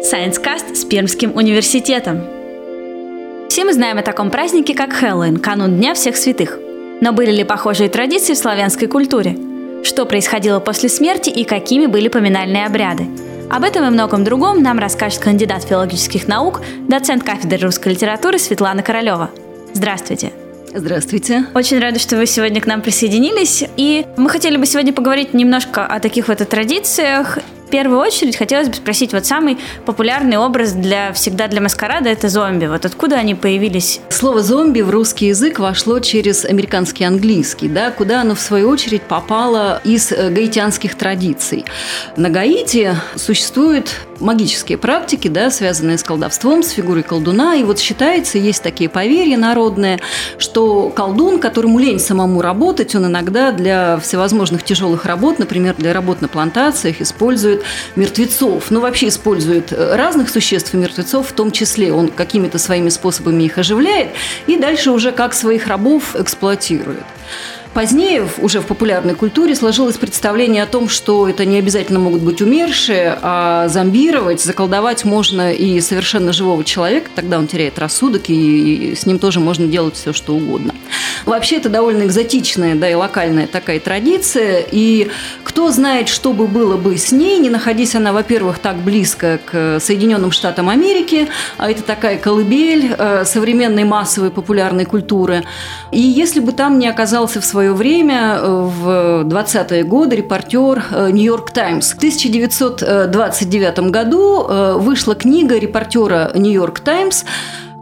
Science Cast с Пермским университетом. Все мы знаем о таком празднике, как Хэллоуин, канун Дня всех святых. Но были ли похожие традиции в славянской культуре? Что происходило после смерти и какими были поминальные обряды? Об этом и многом другом нам расскажет кандидат филологических наук, доцент кафедры русской литературы Светлана Королева. Здравствуйте! Здравствуйте. Очень рада, что вы сегодня к нам присоединились. И мы хотели бы сегодня поговорить немножко о таких вот традициях первую очередь хотелось бы спросить, вот самый популярный образ для всегда для маскарада – это зомби. Вот откуда они появились? Слово «зомби» в русский язык вошло через американский английский, да, куда оно, в свою очередь, попало из гаитянских традиций. На Гаити существуют магические практики, да, связанные с колдовством, с фигурой колдуна. И вот считается, есть такие поверья народные, что колдун, которому лень самому работать, он иногда для всевозможных тяжелых работ, например, для работ на плантациях, использует мертвецов, ну вообще использует э, разных существ и мертвецов в том числе. Он какими-то своими способами их оживляет и дальше уже как своих рабов эксплуатирует. Позднее, уже в популярной культуре, сложилось представление о том, что это не обязательно могут быть умершие, а зомбировать, заколдовать можно и совершенно живого человека, тогда он теряет рассудок, и с ним тоже можно делать все, что угодно. Вообще, это довольно экзотичная, да, и локальная такая традиция, и кто знает, что бы было бы с ней, не находясь она, во-первых, так близко к Соединенным Штатам Америки, а это такая колыбель э, современной массовой популярной культуры, и если бы там не оказался в своем свое время, э, в 20-е годы, репортер «Нью-Йорк Таймс». В 1929 году э, вышла книга репортера «Нью-Йорк Таймс»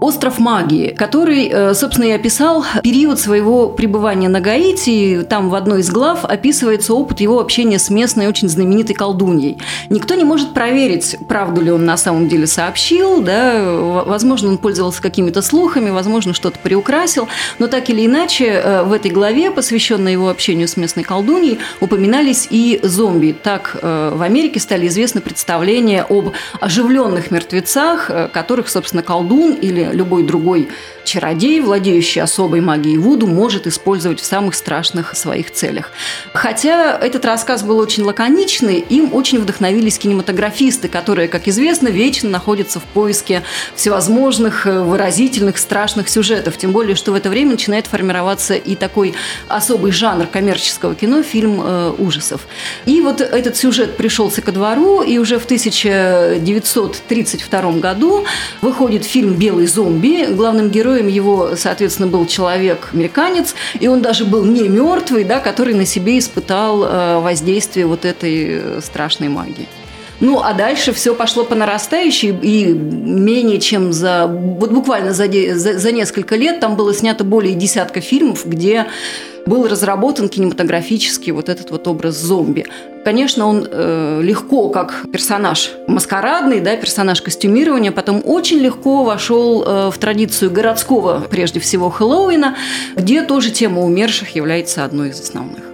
Остров магии, который, э, собственно, и описал период своего пребывания на Гаити. Там в одной из глав описывается опыт его общения с местной очень знаменитой колдуньей. Никто не может проверить, правду ли он на самом деле сообщил, да, возможно, он пользовался какими-то слухами, возможно, что-то приукрасил, но так или иначе э, в этой главе, посвященной его общению с местной колдуньей, упоминались и зомби. Так э, в Америке стали известны представления об оживленных мертвецах, которых, собственно, колдун или любой другой чародей, владеющий особой магией Вуду, может использовать в самых страшных своих целях. Хотя этот рассказ был очень лаконичный, им очень вдохновились кинематографисты, которые, как известно, вечно находятся в поиске всевозможных э, выразительных, страшных сюжетов. Тем более, что в это время начинает формироваться и такой особый жанр коммерческого кино – фильм э, ужасов. И вот этот сюжет пришелся ко двору, и уже в 1932 году выходит фильм «Белый зомби». Главным героем его, соответственно, был человек-американец, и он даже был не мертвый, да, который на себе испытал э, воздействие вот этой э, страшной магии. Ну, а дальше все пошло по нарастающей, и менее чем за, вот буквально за, за, за несколько лет там было снято более десятка фильмов, где был разработан кинематографический вот этот вот образ зомби. Конечно, он э, легко, как персонаж маскарадный, да, персонаж костюмирования, потом очень легко вошел э, в традицию городского, прежде всего, Хэллоуина, где тоже тема умерших является одной из основных.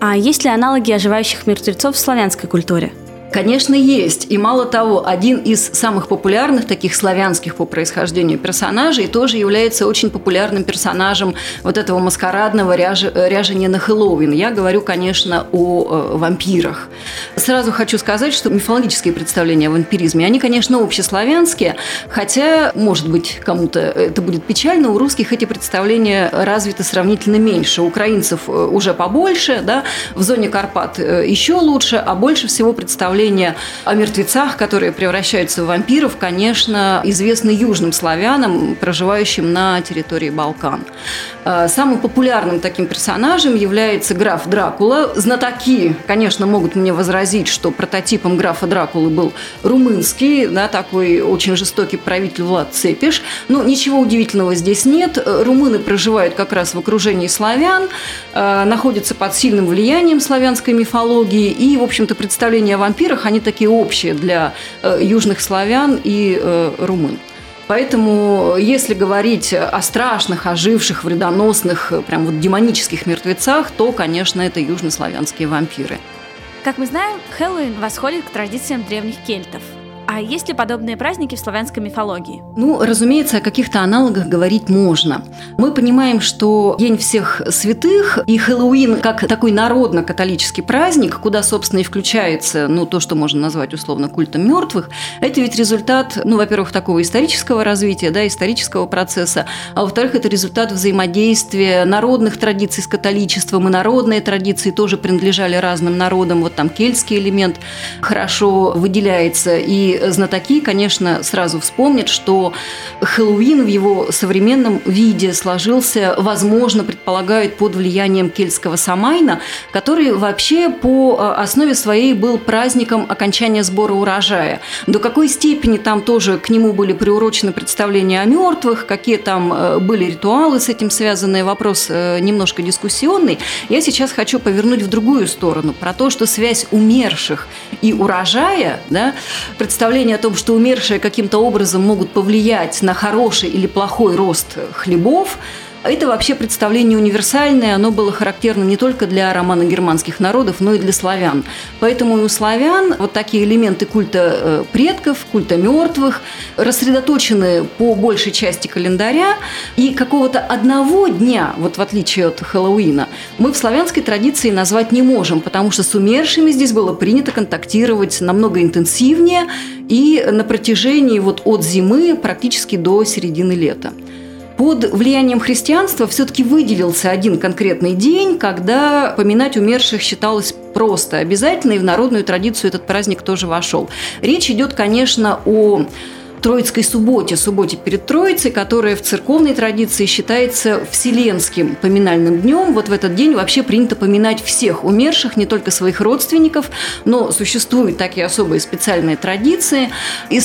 А есть ли аналоги оживающих мертвецов в славянской культуре? Конечно, есть. И мало того, один из самых популярных таких славянских по происхождению персонажей тоже является очень популярным персонажем вот этого маскарадного ряж... ряжения на Хэллоуин. Я говорю, конечно, о э, вампирах. Сразу хочу сказать, что мифологические представления о вампиризме, они, конечно, общеславянские, хотя, может быть, кому-то это будет печально, у русских эти представления развиты сравнительно меньше. У украинцев э, уже побольше, да, в зоне Карпат э, еще лучше, а больше всего представлений представления о мертвецах, которые превращаются в вампиров, конечно, известны южным славянам, проживающим на территории Балкан. Э, самым популярным таким персонажем является граф Дракула. Знатоки, конечно, могут мне возразить, что прототипом графа Дракулы был румынский, да, такой очень жестокий правитель Влад Цепиш. Но ничего удивительного здесь нет. Румыны проживают как раз в окружении славян, э, находятся под сильным влиянием славянской мифологии, и, в общем-то, представление о вампирах вампирах, они такие общие для э, южных славян и э, румын. Поэтому, если говорить о страшных, оживших, вредоносных, э, прям вот демонических мертвецах, то, конечно, это южнославянские вампиры. Как мы знаем, Хэллоуин восходит к традициям древних кельтов. А есть ли подобные праздники в славянской мифологии? Ну, разумеется, о каких-то аналогах говорить можно. Мы понимаем, что День всех святых и Хэллоуин как такой народно-католический праздник, куда, собственно, и включается ну, то, что можно назвать условно культом мертвых, это ведь результат, ну, во-первых, такого исторического развития, да, исторического процесса, а во-вторых, это результат взаимодействия народных традиций с католичеством, и народные традиции тоже принадлежали разным народам. Вот там кельтский элемент хорошо выделяется, и знатоки, конечно, сразу вспомнят, что Хэллоуин в его современном виде сложился, возможно, предполагают, под влиянием кельтского Самайна, который вообще по э, основе своей был праздником окончания сбора урожая. До какой степени там тоже к нему были приурочены представления о мертвых, какие там э, были ритуалы с этим связанные, вопрос э, немножко дискуссионный. Я сейчас хочу повернуть в другую сторону, про то, что связь умерших и урожая, да, представляет представление о том, что умершие каким-то образом могут повлиять на хороший или плохой рост хлебов, это вообще представление универсальное, оно было характерно не только для романо-германских народов, но и для славян. Поэтому и у славян вот такие элементы культа э, предков, культа мертвых рассредоточены по большей части календаря, и какого-то одного дня, вот в отличие от Хэллоуина, мы в славянской традиции назвать не можем, потому что с умершими здесь было принято контактировать намного интенсивнее и на протяжении вот от зимы практически до середины лета. Под влиянием христианства все-таки выделился один конкретный день, когда поминать умерших считалось просто обязательно, и в народную традицию этот праздник тоже вошел. Речь идет, конечно, о Троицкой субботе, субботе перед Троицей, которая в церковной традиции считается вселенским поминальным днем. Вот в этот день вообще принято поминать всех умерших, не только своих родственников, но существуют такие особые специальные традиции,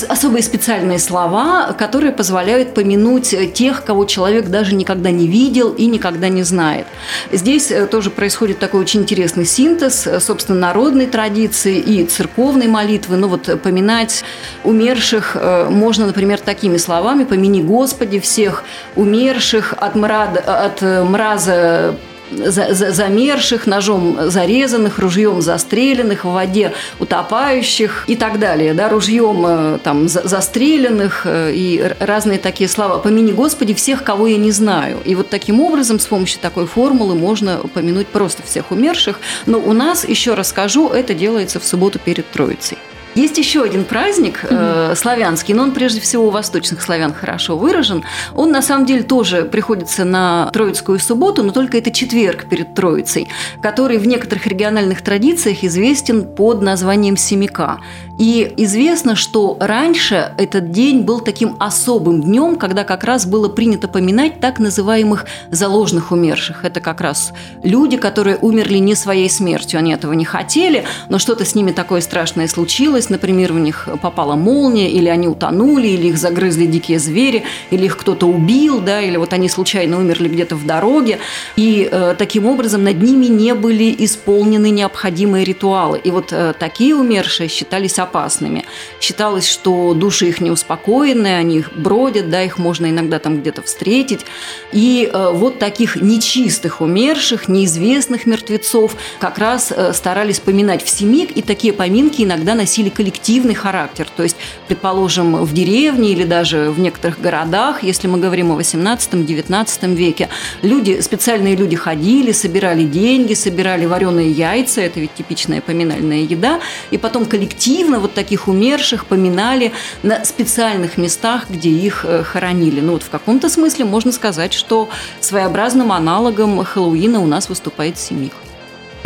особые специальные слова, которые позволяют помянуть тех, кого человек даже никогда не видел и никогда не знает. Здесь э, тоже происходит такой очень интересный синтез, э, собственно, народной традиции и церковной молитвы. Ну вот поминать умерших можно можно, например, такими словами «помяни Господи всех умерших от, мрада, от мраза замерших, ножом зарезанных, ружьем застреленных, в воде утопающих и так далее, да, ружьем э, там застреленных э, и разные такие слова. Помяни Господи всех, кого я не знаю. И вот таким образом, с помощью такой формулы можно помянуть просто всех умерших. Но у нас, еще раз скажу, это делается в субботу перед Троицей. Есть еще один праздник э, славянский, но он прежде всего у восточных славян хорошо выражен. Он на самом деле тоже приходится на Троицкую субботу, но только это четверг перед Троицей, который в некоторых региональных традициях известен под названием Семика. И известно, что раньше этот день был таким особым днем, когда как раз было принято поминать так называемых заложных умерших. Это как раз люди, которые умерли не своей смертью, они этого не хотели, но что-то с ними такое страшное случилось, случилось, например, в них попала молния, или они утонули, или их загрызли дикие звери, или их кто-то убил, да, или вот они случайно умерли где-то в дороге, и э, таким образом над ними не были исполнены необходимые ритуалы. И вот э, такие умершие считались опасными. Считалось, что души их не успокоены, они бродят, да, их можно иногда там где-то встретить. И э, вот таких нечистых умерших, неизвестных мертвецов как раз э, старались поминать в семик, и такие поминки иногда носили коллективный характер. То есть, предположим, в деревне или даже в некоторых городах, если мы говорим о 18-19 веке, люди, специальные люди ходили, собирали деньги, собирали вареные яйца, это ведь типичная поминальная еда, и потом коллективно вот таких умерших поминали на специальных местах, где их э, хоронили. Ну вот в каком-то смысле можно сказать, что своеобразным аналогом Хэллоуина у нас выступает Семих.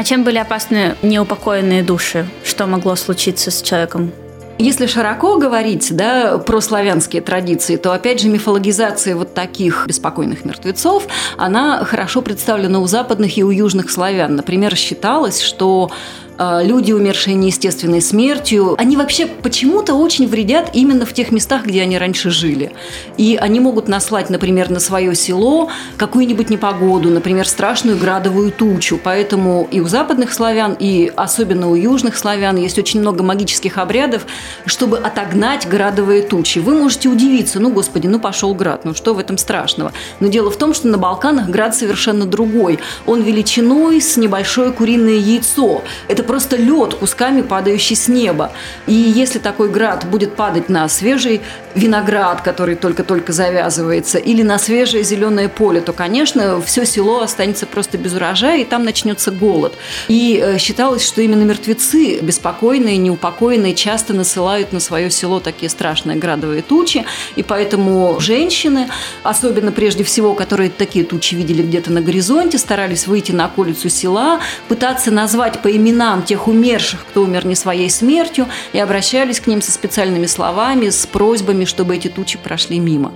А чем были опасны неупокоенные души? Что могло случиться с человеком? Если широко говорить да, про славянские традиции, то опять же мифологизация вот таких беспокойных мертвецов, она хорошо представлена у западных и у южных славян. Например, считалось, что люди, умершие неестественной смертью, они вообще почему-то очень вредят именно в тех местах, где они раньше жили. И они могут наслать, например, на свое село какую-нибудь непогоду, например, страшную градовую тучу. Поэтому и у западных славян, и особенно у южных славян есть очень много магических обрядов, чтобы отогнать градовые тучи. Вы можете удивиться, ну, господи, ну пошел град, ну что в этом страшного? Но дело в том, что на Балканах град совершенно другой. Он величиной с небольшое куриное яйцо. Это просто лед кусками падающий с неба. И если такой град будет падать на свежий виноград, который только-только завязывается, или на свежее зеленое поле, то, конечно, все село останется просто без урожая, и там начнется голод. И э, считалось, что именно мертвецы, беспокойные, неупокоенные, часто насылают на свое село такие страшные градовые тучи, и поэтому женщины, особенно прежде всего, которые такие тучи видели где-то на горизонте, старались выйти на околицу села, пытаться назвать по именам тех умерших, кто умер не своей смертью, и обращались к ним со специальными словами, с просьбами, чтобы эти тучи прошли мимо.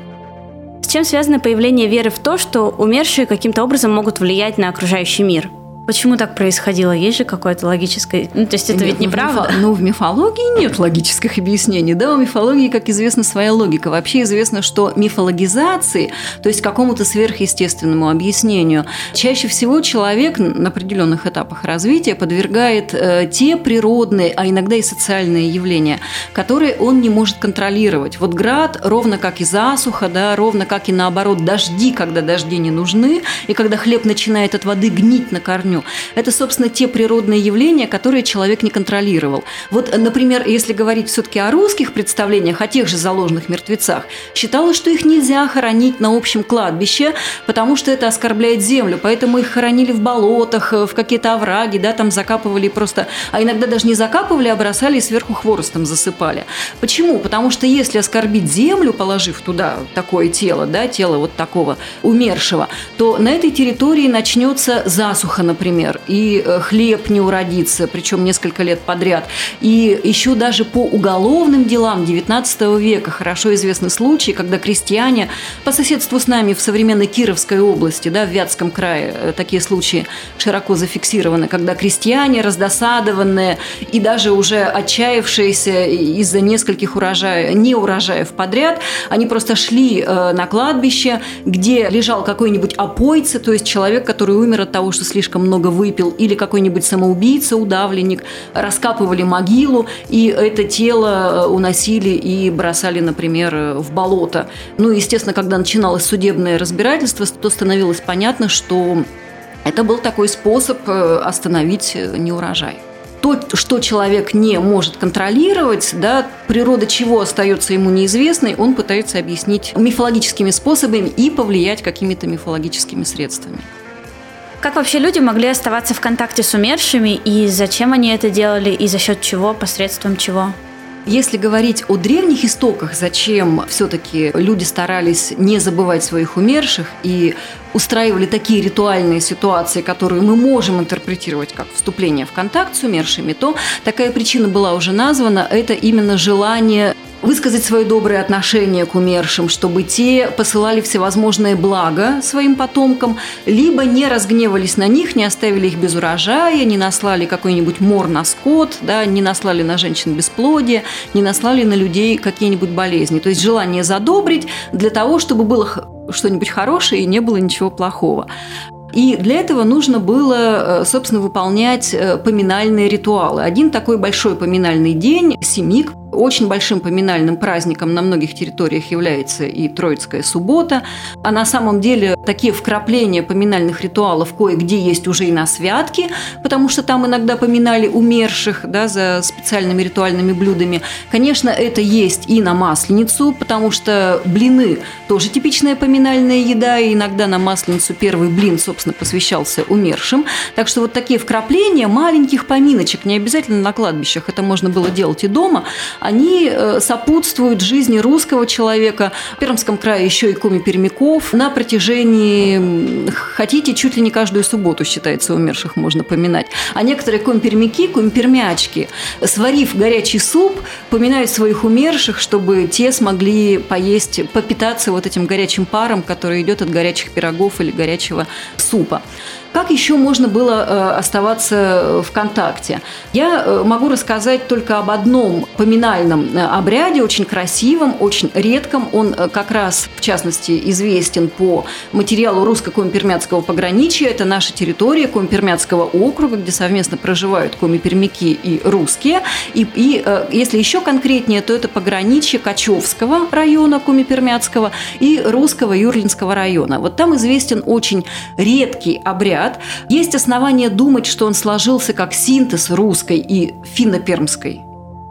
С чем связано появление веры в то, что умершие каким-то образом могут влиять на окружающий мир – Почему так происходило? Есть же какое-то логическое... Ну, то есть это нет, ведь неправда? Ну, в мифологии нет логических объяснений. Да, у мифологии, как известно, своя логика. Вообще известно, что мифологизации, то есть какому-то сверхъестественному объяснению, чаще всего человек на определенных этапах развития подвергает э, те природные, а иногда и социальные явления, которые он не может контролировать. Вот град, ровно как и засуха, да, ровно как и наоборот дожди, когда дожди не нужны, и когда хлеб начинает от воды гнить на корню, корню. Это, собственно, те природные явления, которые человек не контролировал. Вот, например, если говорить все-таки о русских представлениях, о тех же заложенных мертвецах, считалось, что их нельзя хоронить на общем кладбище, потому что это оскорбляет землю, поэтому их хоронили в болотах, в какие-то овраги, да, там закапывали просто, а иногда даже не закапывали, а бросали и сверху хворостом засыпали. Почему? Потому что если оскорбить землю, положив туда такое тело, да, тело вот такого умершего, то на этой территории начнется засуха, например, например, и э, хлеб не уродится, причем несколько лет подряд. И еще даже по уголовным делам XIX века хорошо известны случаи, когда крестьяне по соседству с нами в современной Кировской области, да, в Вятском крае, э, такие случаи широко зафиксированы, когда крестьяне раздосадованные и даже уже отчаявшиеся из-за нескольких урожаев, не урожаев подряд, они просто шли э, на кладбище, где лежал какой-нибудь опойца, то есть человек, который умер от того, что слишком много выпил, или какой-нибудь самоубийца, удавленник, раскапывали могилу, и это тело э, уносили и бросали, например, э, в болото. Ну, естественно, когда начиналось судебное разбирательство, то становилось понятно, что это был такой способ э, остановить неурожай то, что человек не может контролировать, да, природа чего остается ему неизвестной, он пытается объяснить мифологическими способами и повлиять какими-то мифологическими средствами. Как вообще люди могли оставаться в контакте с умершими, и зачем они это делали, и за счет чего, посредством чего? Если говорить о древних истоках, зачем все-таки люди старались не забывать своих умерших и устраивали такие ритуальные ситуации, которые мы можем интерпретировать как вступление в контакт с умершими, то такая причина была уже названа. Это именно желание высказать свое доброе отношение к умершим, чтобы те посылали всевозможные блага своим потомкам, либо не разгневались на них, не оставили их без урожая, не наслали какой-нибудь мор на скот, да, не наслали на женщин бесплодие, не наслали на людей какие-нибудь болезни. То есть желание задобрить для того, чтобы было что-нибудь хорошее и не было ничего плохого. И для этого нужно было, э, собственно, выполнять э, поминальные ритуалы. Один такой большой поминальный день, семик, очень большим поминальным праздником на многих территориях является и Троицкая суббота. А на самом деле такие вкрапления поминальных ритуалов кое-где есть уже и на святке, потому что там иногда поминали умерших да, за специальными ритуальными блюдами. Конечно, это есть и на Масленицу, потому что блины тоже типичная поминальная еда, и иногда на Масленицу первый блин, собственно, посвящался умершим. Так что вот такие вкрапления маленьких поминочек, не обязательно на кладбищах, это можно было делать и дома, они э, сопутствуют жизни русского человека. В Пермском крае еще и коми пермяков. На протяжении, хотите, чуть ли не каждую субботу, считается, умерших можно поминать. А некоторые коми пермяки, коми пермячки, сварив горячий суп, поминают своих умерших, чтобы те смогли поесть, попитаться вот этим горячим паром, который идет от горячих пирогов или горячего супа. Как еще можно было э, оставаться в контакте? Я э, могу рассказать только об одном поминальном э, обряде, очень красивом, очень редком. Он как раз, в частности, известен по материалу русско-коми-пермяцкого пограничья. Это наша территория Коми-Пермяцкого округа, где совместно проживают коми-пермяки и русские. И, и если еще конкретнее, то это пограничье Качевского района Коми-Пермяцкого и русского Юрлинского района. Вот там известен очень редкий обряд, обряд. Есть основания думать, что он сложился как синтез русской и финно-пермской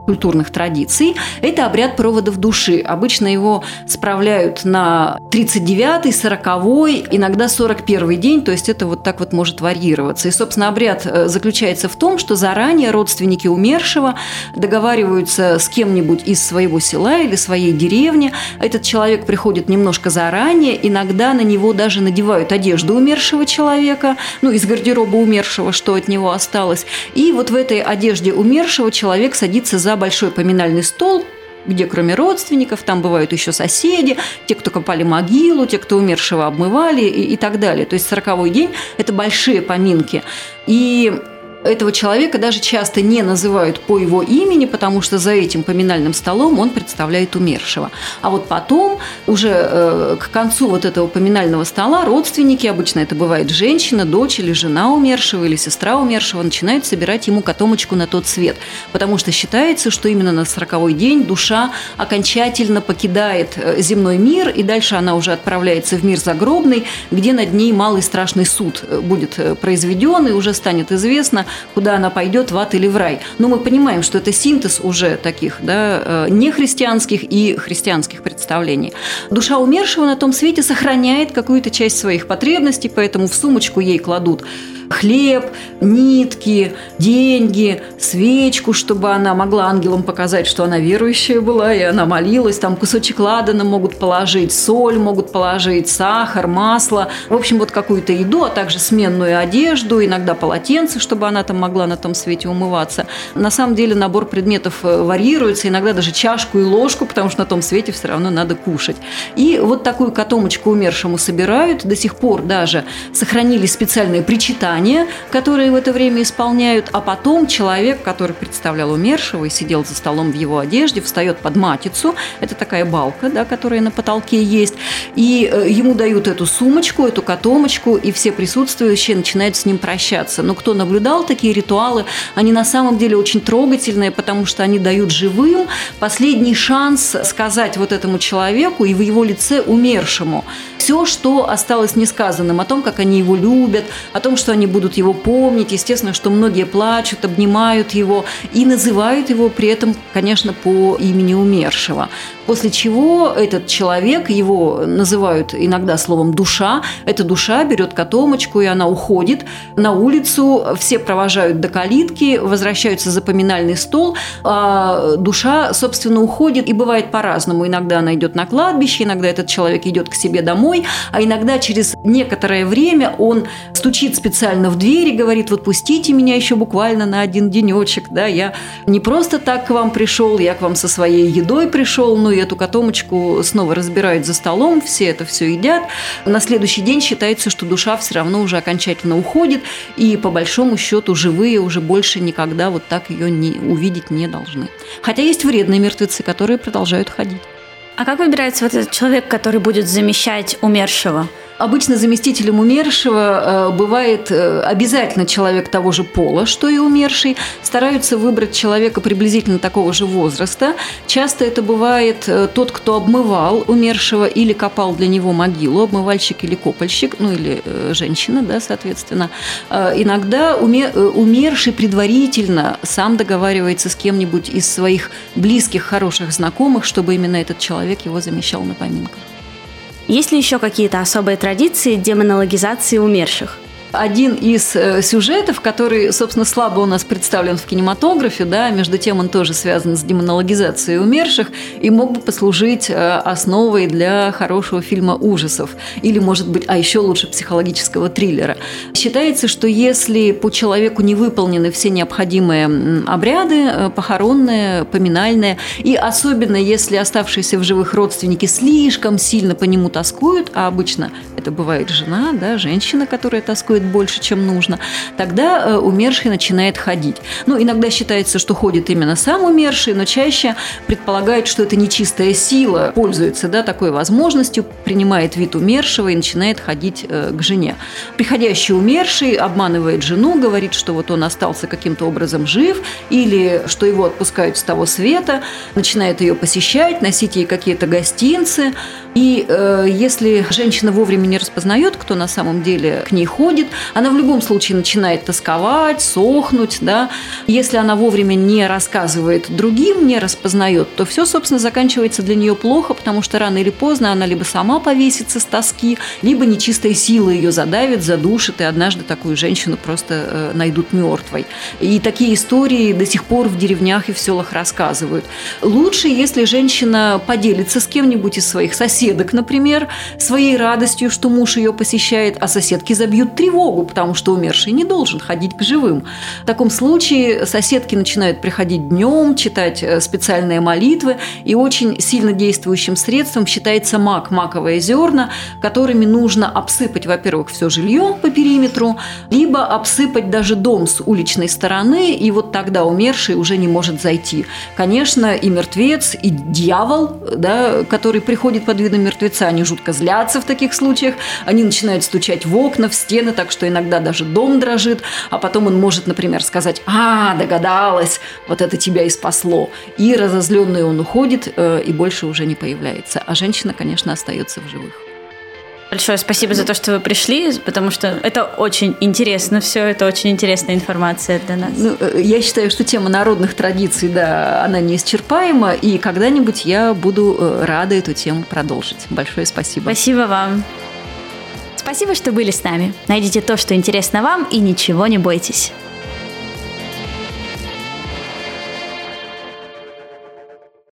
культурных традиций. Это обряд проводов души. Обычно его справляют на 39-й, 40-й, иногда 41-й день, то есть это вот так вот может варьироваться. И, собственно, обряд э, заключается в том, что заранее родственники умершего договариваются с кем-нибудь из своего села или своей деревни. Этот человек приходит немножко заранее, иногда на него даже надевают одежду умершего человека, ну, из гардероба умершего, что от него осталось. И вот в этой одежде умершего человек садится за большой поминальный стол, где кроме родственников, там бывают еще соседи, те, кто копали могилу, те, кто умершего обмывали и, и так далее. То есть сороковой день – это большие поминки. И этого человека даже часто не называют по его имени, потому что за этим поминальным столом он представляет умершего. А вот потом, уже э, к концу вот этого поминального стола, родственники, обычно это бывает женщина, дочь или жена умершего, или сестра умершего, начинают собирать ему котомочку на тот свет. Потому что считается, что именно на сороковой день душа окончательно покидает э, земной мир, и дальше она уже отправляется в мир загробный, где над ней малый страшный суд э, будет произведен, и уже станет известно, куда она пойдет, в ад или в рай. Но мы понимаем, что это синтез уже таких да, э, нехристианских и христианских представлений. Душа умершего на том свете сохраняет какую-то часть своих потребностей, поэтому в сумочку ей кладут хлеб, нитки, деньги, свечку, чтобы она могла ангелам показать, что она верующая была, и она молилась. Там кусочек ладана могут положить, соль могут положить, сахар, масло. В общем, вот какую-то еду, а также сменную одежду, иногда полотенце, чтобы она там могла на том свете умываться. На самом деле набор предметов э, варьируется, иногда даже чашку и ложку, потому что на том свете все равно надо кушать. И вот такую котомочку умершему собирают. До сих пор даже сохранились специальные причитания задания, которые в это время исполняют, а потом человек, который представлял умершего и сидел за столом в его одежде, встает под матицу, это такая балка, да, которая на потолке есть, и э, ему дают эту сумочку, эту котомочку, и все присутствующие начинают с ним прощаться. Но кто наблюдал такие ритуалы, они на самом деле очень трогательные, потому что они дают живым последний шанс сказать вот этому человеку и в его лице умершему все, что осталось несказанным, о том, как они его любят, о том, что они будут его помнить. Естественно, что многие плачут, обнимают его и называют его при этом, конечно, по имени умершего. После чего этот человек, его называют иногда словом «душа», эта душа берет котомочку, и она уходит на улицу, все провожают до калитки, возвращаются за поминальный стол, а душа, собственно, уходит, и бывает по-разному. Иногда она идет на кладбище, иногда этот человек идет к себе домой, а иногда через некоторое время он стучит специально в дверь и говорит, вот пустите меня еще буквально на один денечек, да, я не просто так к вам пришел, я к вам со своей едой пришел, но и эту котомочку снова разбирают за столом, все это все едят. На следующий день считается, что душа все равно уже окончательно уходит, и по большому счету живые уже больше никогда вот так ее не, увидеть не должны. Хотя есть вредные мертвецы, которые продолжают ходить. А как выбирается вот этот человек, который будет замещать умершего? Обычно заместителем умершего э, бывает э, обязательно человек того же пола, что и умерший. Стараются выбрать человека приблизительно такого же возраста. Часто это бывает э, тот, кто обмывал умершего или копал для него могилу, обмывальщик или копальщик, ну или женщина, да, соответственно. Иногда умерший предварительно сам договаривается с кем-нибудь из своих близких, хороших знакомых, чтобы именно этот человек его замещал на поминках. Есть ли еще какие-то особые традиции демонологизации умерших? Один из э, сюжетов, который, собственно, слабо у нас представлен в кинематографе, да, между тем он тоже связан с демонологизацией умерших и мог бы послужить э, основой для хорошего фильма ужасов или, может быть, а еще лучше психологического триллера. Считается, что если по человеку не выполнены все необходимые обряды, э, похоронные, поминальные, и особенно если оставшиеся в живых родственники слишком сильно по нему тоскуют, а обычно это бывает жена, да, женщина, которая тоскует больше, чем нужно, тогда э, умерший начинает ходить. Ну, иногда считается, что ходит именно сам умерший, но чаще предполагают, что это нечистая сила пользуется да, такой возможностью, принимает вид умершего и начинает ходить э, к жене. Приходящий умерший обманывает жену, говорит, что вот он остался каким-то образом жив, или что его отпускают с того света, начинает ее посещать, носить ей какие-то гостинцы, И э, если женщина вовремя не распознает, кто на самом деле к ней ходит, она в любом случае начинает тосковать, сохнуть. Да? Если она вовремя не рассказывает другим, не распознает, то все, собственно, заканчивается для нее плохо, потому что рано или поздно она либо сама повесится с тоски, либо нечистая сила ее задавит, задушит, и однажды такую женщину просто э, найдут мертвой. И такие истории до сих пор в деревнях и в селах рассказывают. Лучше, если женщина поделится с кем-нибудь из своих соседок, например, своей радостью, что муж ее посещает, а соседки забьют тревогу, потому что умерший не должен ходить к живым. В таком случае соседки начинают приходить днем, читать э, специальные молитвы, и очень сильно действующим средством считается мак, маковые зерна, которыми нужно обсыпать, во-первых, все жилье по периметру, либо обсыпать даже дом с уличной стороны, и вот тогда умерший уже не может зайти. Конечно, и мертвец, и дьявол, да, который приходит под видом мертвеца, они жутко злятся в таких случаях, они начинают стучать в окна, в стены, так что иногда даже дом дрожит, а потом он может, например, сказать «А, догадалась, вот это тебя и спасло». И разозленный он уходит э, и больше уже не появляется. А женщина, конечно, остается в живых. Большое спасибо за то, что вы пришли, потому что это очень интересно все, это очень интересная информация для нас. Ну, э, я считаю, что тема народных традиций, да, она неисчерпаема, и когда-нибудь я буду э, рада эту тему продолжить. Большое спасибо. Спасибо вам. Спасибо, что были с нами. Найдите то, что интересно вам, и ничего не бойтесь.